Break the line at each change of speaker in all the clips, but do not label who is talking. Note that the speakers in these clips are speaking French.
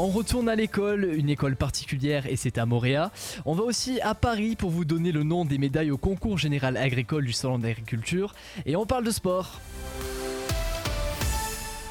On retourne à l'école, une école particulière et c'est à Moréa. On va aussi à Paris pour vous donner le nom des médailles au concours général agricole du Salon d'agriculture et on parle de sport.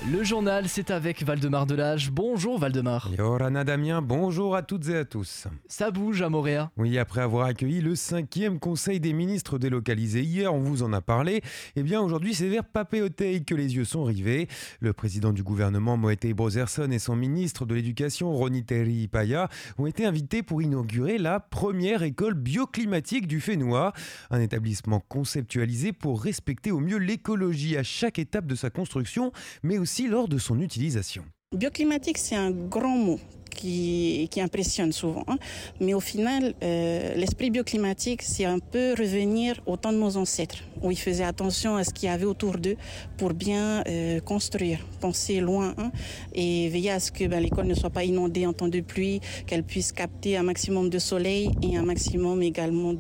Le journal, c'est avec Valdemar Delage. Bonjour Valdemar.
Yorana Damien, bonjour à toutes et à tous.
Ça bouge à Moréa.
Oui, après avoir accueilli le cinquième conseil des ministres délocalisé hier, on vous en a parlé. Eh bien, aujourd'hui, c'est vers Papéotei que les yeux sont rivés. Le président du gouvernement, Moetei Brozerson, et son ministre de l'Éducation, Roniteri Paya, ont été invités pour inaugurer la première école bioclimatique du Fénois. Un établissement conceptualisé pour respecter au mieux l'écologie à chaque étape de sa construction, mais aussi lors de son utilisation.
Bioclimatique, c'est un grand mot qui, impressionne souvent. Hein. Mais au final, euh, l'esprit bioclimatique, c'est un peu revenir au temps de nos ancêtres, où ils faisaient attention à ce qu'il y avait autour d'eux pour bien euh, construire, penser loin hein, et veiller à ce que ben, l'école ne soit pas inondée en temps de pluie, qu'elle puisse capter un maximum de soleil et un maximum également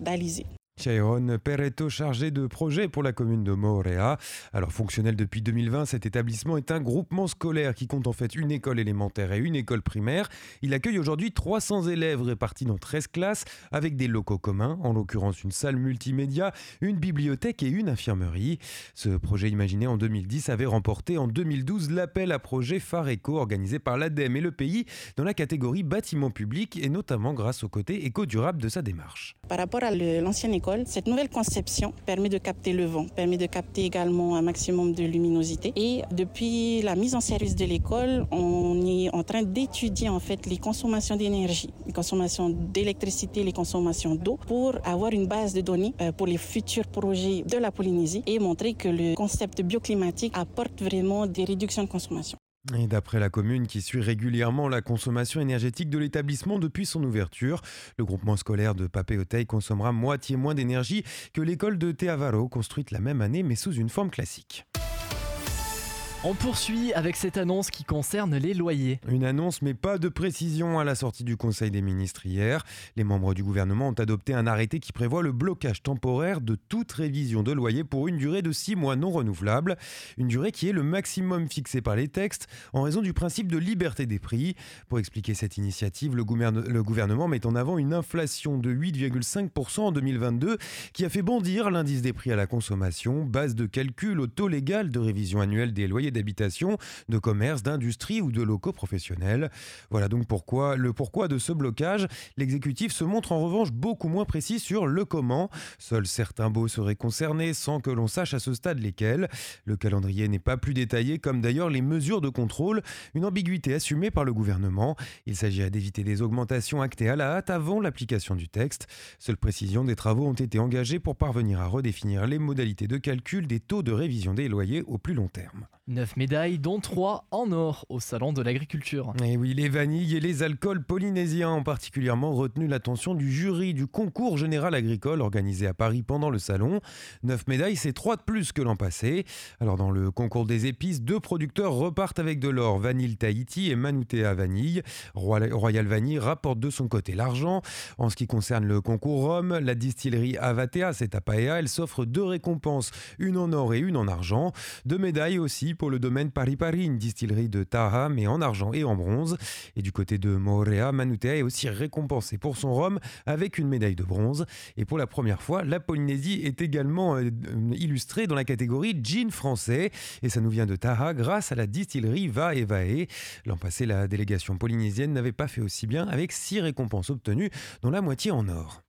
d'alizé.
Chairon Pereto, chargé de projet pour la commune de Morea. Alors fonctionnel depuis 2020, cet établissement est un groupement scolaire qui compte en fait une école élémentaire et une école primaire. Il accueille aujourd'hui 300 élèves répartis dans 13 classes avec des locaux communs, en l'occurrence une salle multimédia, une bibliothèque et une infirmerie. Ce projet imaginé en 2010 avait remporté en 2012 l'appel à projet Phare organisé par l'ADEME et le pays dans la catégorie bâtiment public et notamment grâce au côté éco-durable de sa démarche.
Par rapport à l'ancienne école, cette nouvelle conception permet de capter le vent, permet de capter également un maximum de luminosité. Et depuis la mise en service de l'école, on est en train d'étudier en fait les consommations d'énergie, les consommations d'électricité, les consommations d'eau pour avoir une base de données euh, pour les futurs projets de la Polynésie et montrer que le concept bioclimatique apporte vraiment des réductions de consommation.
Et d'après la commune qui suit régulièrement la consommation énergétique de l'établissement depuis son ouverture, le groupement scolaire de Papéotei consommera moitié moins d'énergie que l'école de Teavaro construite la même année mais sous une forme classique.
On poursuit avec cette annonce qui concerne les loyers.
Une annonce mais pas de précision à la sortie du Conseil des ministres hier. Les membres du gouvernement ont adopté un arrêté qui prévoit le blocage temporaire de toute révision de loyer pour une durée de 6 mois non renouvelable. Une durée qui est le maximum fixé par les textes en raison du principe de liberté des prix. Pour expliquer cette initiative, le, gouvernement met en avant une inflation de 8,5% en 2022 qui a fait bondir l'indice des prix à la consommation, base de calcul au taux légal de révision annuelle des loyers d'habitation, de commerce, d'industrie ou de locaux professionnels. Voilà donc pourquoi le pourquoi de ce blocage. L'exécutif se montre en revanche beaucoup moins précis sur le comment. Seuls certains baux seraient concernés sans que l'on sache à ce stade lesquels. Le calendrier n'est pas plus détaillé comme d'ailleurs les mesures de contrôle, une ambiguïté assumée par le gouvernement. Il s'agirait d'éviter des augmentations actées à la hâte avant l'application du texte. Seule précision, des travaux ont été engagés pour parvenir à redéfinir les modalités de calcul des taux de révision des loyers au plus long terme.
9 médailles, dont 3 en or au Salon de l'Agriculture.
Et oui, les vanilles et les alcools polynésiens ont particulièrement retenu l'attention du jury du concours général agricole organisé à Paris pendant le Salon. 9 médailles, c'est 3 de plus que l'an passé. Alors dans le concours des épices, deux producteurs repartent avec de l'or, Vanille Tahiti et Manutea Vanille. Royal Vanille rapporte de son côté l'argent. En ce qui concerne le concours Rhum, la distillerie Avatea, c'est à Paea, elle s'offre deux récompenses, une en or et une en argent. Deux médailles aussi pour le domaine Paris-Paris, une distillerie de Taha, mais en argent et en bronze. Et du côté de Morea, Manutea est aussi récompensé pour son rhum avec une médaille de bronze. Et pour la première fois, la Polynésie est également euh, illustrée dans la catégorie gin français. Et ça nous vient de Taha grâce à la distillerie Va et. L'an passé, la délégation polynésienne n'avait pas fait aussi bien avec six récompenses obtenues, dont la moitié en or.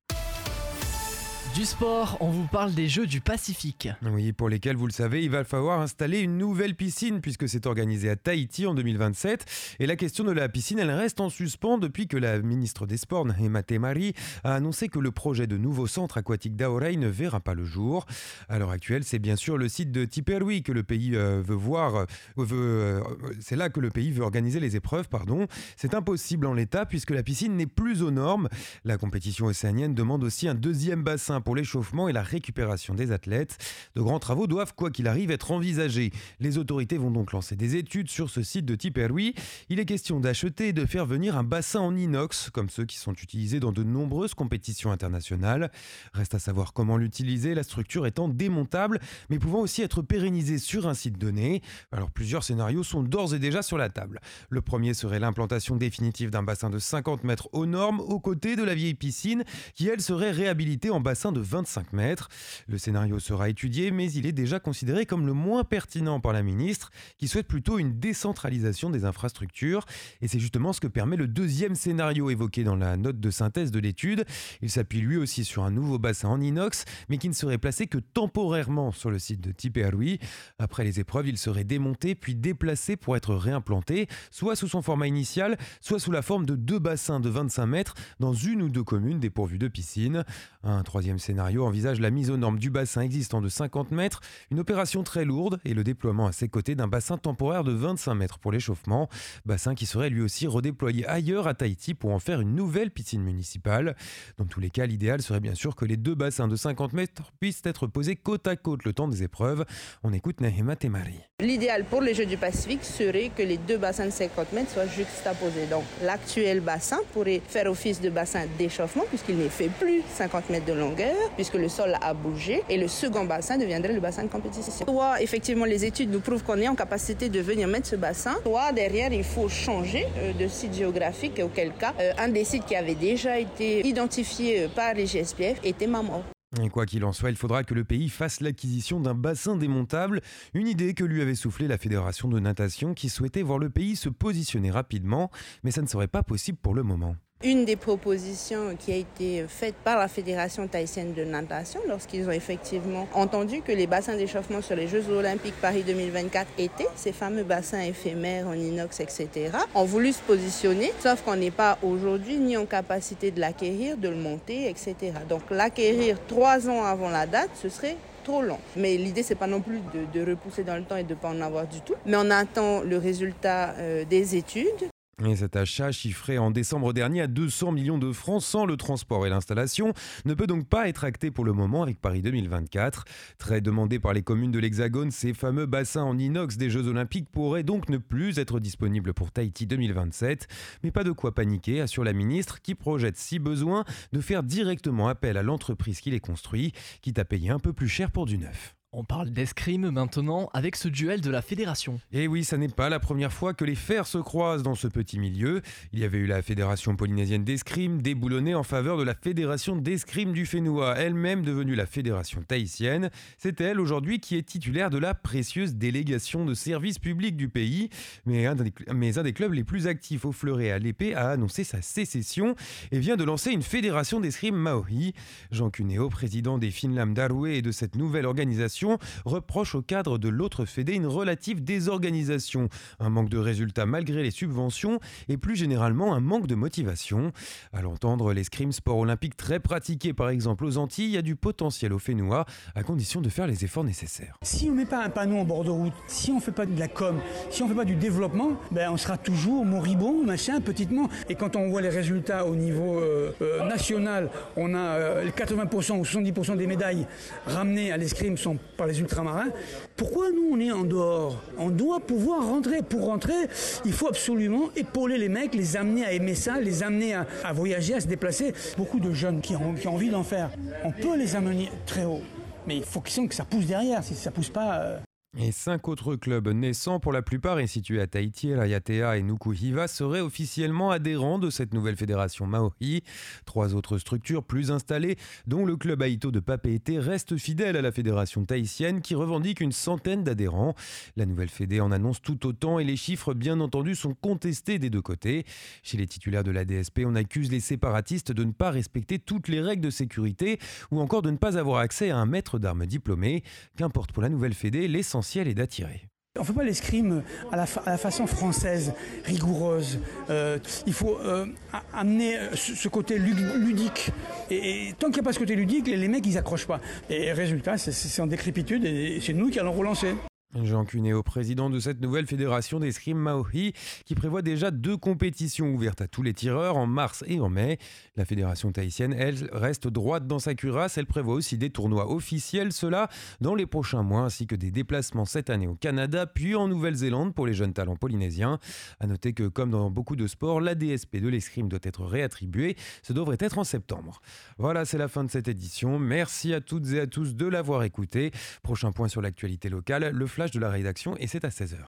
Du sport, on vous parle des Jeux du Pacifique.
Oui, pour lesquels, vous le savez, il va falloir installer une nouvelle piscine puisque c'est organisé à Tahiti en 2027. Et la question de la piscine, elle reste en suspens depuis que la ministre des Sports, Emate Mari, a annoncé que le projet de nouveau centre aquatique d'Aorei ne verra pas le jour. À l'heure actuelle, c'est bien sûr le site de Tiperui que le pays euh, veut voir. Euh, euh, c'est là que le pays veut organiser les épreuves, pardon. C'est impossible en l'état puisque la piscine n'est plus aux normes. La compétition océanienne demande aussi un deuxième bassin pour l'échauffement et la récupération des athlètes. De grands travaux doivent, quoi qu'il arrive, être envisagés. Les autorités vont donc lancer des études sur ce site de Tiperoui. Il est question d'acheter et de faire venir un bassin en inox, comme ceux qui sont utilisés dans de nombreuses compétitions internationales. Reste à savoir comment l'utiliser, la structure étant démontable, mais pouvant aussi être pérennisée sur un site donné. Alors plusieurs scénarios sont d'ores et déjà sur la table. Le premier serait l'implantation définitive d'un bassin de 50 mètres aux normes, aux côtés de la vieille piscine, qui elle serait réhabilitée en bassin de 25 mètres. Le scénario sera étudié, mais il est déjà considéré comme le moins pertinent par la ministre, qui souhaite plutôt une décentralisation des infrastructures. Et c'est justement ce que permet le deuxième scénario évoqué dans la note de synthèse de l'étude. Il s'appuie lui aussi sur un nouveau bassin en inox, mais qui ne serait placé que temporairement sur le site de Tipearui. Après les épreuves, il serait démonté puis déplacé pour être réimplanté, soit sous son format initial, soit sous la forme de deux bassins de 25 mètres dans une ou deux communes dépourvues de piscine. Un troisième scénario envisage la mise aux normes du bassin existant de 50 mètres, une opération très lourde et le déploiement à ses côtés d'un bassin temporaire de 25 mètres pour l'échauffement, bassin qui serait lui aussi redéployé ailleurs à Tahiti pour en faire une nouvelle piscine municipale. Dans tous les cas, l'idéal serait bien sûr que les deux bassins de 50 mètres puissent être posés côte à côte le temps des épreuves. On écoute Nahima Temari.
L'idéal pour les Jeux du Pacifique serait que les deux bassins de 50 mètres soient juxtaposés. Donc l'actuel bassin pourrait faire office de bassin d'échauffement puisqu'il n'est fait plus 50 mètres de longueur, puisque le sol a bougé, et le second bassin deviendrait le bassin de compétition. Soit effectivement les études nous prouvent qu'on est en capacité de venir mettre ce bassin, soit derrière il faut changer euh, de site géographique, auquel cas euh, un des sites qui avait déjà été identifié euh, par les GSPF était Mamor.
Et quoi qu'il en soit, il faudra que le pays fasse l'acquisition d'un bassin démontable, une idée que lui avait soufflé la Fédération de natation qui souhaitait voir le pays se positionner rapidement, mais ça ne serait pas possible pour le moment.
Une des propositions qui a été faite par la Fédération tahitienne de natation lorsqu'ils ont effectivement entendu que les bassins d'échauffement sur les Jeux olympiques Paris 2024 étaient ces fameux bassins éphémères en inox, etc., ont voulu se positionner, sauf qu'on n'est pas aujourd'hui ni en capacité de l'acquérir, de le monter, etc. Donc l'acquérir trois ans avant la date, ce serait trop long. Mais l'idée, c'est pas non plus de, repousser dans le temps et de pas en avoir du tout. Mais on attend le résultat euh, des études
et cet achat, chiffré en décembre dernier à 200 millions de francs sans le transport et l'installation, ne peut donc pas être acté pour le moment avec Paris 2024. Très demandé par les communes de l'Hexagone, ces fameux bassins en inox des Jeux Olympiques pourraient donc ne plus être disponibles pour Tahiti 2027. Mais pas de quoi paniquer, assure la ministre, qui projette, si besoin, de faire directement appel à l'entreprise qui les construit, quitte à payer un peu plus cher pour du neuf.
On parle d'escrime maintenant avec ce duel de la fédération.
Et eh oui, ça n'est pas la première fois que les fers se croisent dans ce petit milieu. Il y avait eu la fédération polynésienne d'escrime déboulonnée en faveur de la fédération d'escrime du Fénois, elle-même devenue la fédération tahitienne. C'est elle aujourd'hui qui est titulaire de la précieuse délégation de service public du pays. Mais un, des, clubs les plus actifs au fleuret à l'épée a annoncé sa sécession et vient de lancer une fédération d'escrime maori. Jean Cuneo, président des Finlam Darwe et de cette nouvelle organisation, reproche au cadre de l'autre Fédé une relative désorganisation, un manque de résultats malgré les subventions et plus généralement un manque de motivation. À l'entendre, l'escrime sport olympique très pratiqué par exemple aux Antilles a du potentiel au Fénois à condition de faire les efforts nécessaires.
Si on ne met pas un panneau en bord de route, si on ne fait pas de la com, si on ne fait pas du développement, ben on sera toujours moribond, machin, petitement. Et quand on voit les résultats au niveau euh, euh, national, on a 80% euh, ou 70% des médailles ramenées à l'escrime sont par les ultramarins. Pourquoi nous, on est en dehors? On doit pouvoir rentrer. Pour rentrer, il faut absolument épauler les mecs, les amener à aimer ça, les amener à, voyager, à se déplacer. Beaucoup de jeunes qui ont, envie d'en faire, on peut les amener très haut. Mais il faut qu'ils que ça pousse derrière. Si ça pousse pas, euh,
et cinq autres clubs naissants, pour la plupart et situés à Tahiti, Rayatea et Nukuhiva, seraient officiellement adhérents de cette nouvelle fédération Maori. Trois autres structures plus installées, dont le club Aito de Papeete, restent fidèles à la fédération tahitienne qui revendique une centaine d'adhérents. La nouvelle fédé en annonce tout autant et les chiffres, bien entendu, sont contestés des deux côtés. Chez les titulaires de la DSP, on accuse les séparatistes de ne pas respecter toutes les règles de sécurité ou encore de ne pas avoir accès à un maître d'armes diplômé. Qu'importe pour la nouvelle fédé, l'essentiel et d'attirer.
On ne fait pas l'escrime à la, façon française, rigoureuse. Euh, il faut euh, amener ce côté ludique. Et, tant qu'il n'y a pas ce côté ludique, les, les mecs, ils accrochent pas. Et résultat, c'est en décrépitude et c'est nous qui allons relancer.
Jean Cunéo, président de cette nouvelle fédération d'escrime Maohi, qui prévoit déjà deux compétitions ouvertes à tous les tireurs en mars et en mai. La fédération tahitienne, elle, reste droite dans sa cuirasse. Elle prévoit aussi des tournois officiels, cela dans les prochains mois, ainsi que des déplacements cette année au Canada, puis en Nouvelle-Zélande pour les jeunes talents polynésiens. À noter que, comme dans beaucoup de sports, la DSP de l'escrime doit être réattribuée. Ce devrait être en septembre. Voilà, c'est la fin de cette édition. Merci à toutes et à tous de l'avoir écouté. Prochain point sur l'actualité locale, le de la rédaction et c'est à 16h.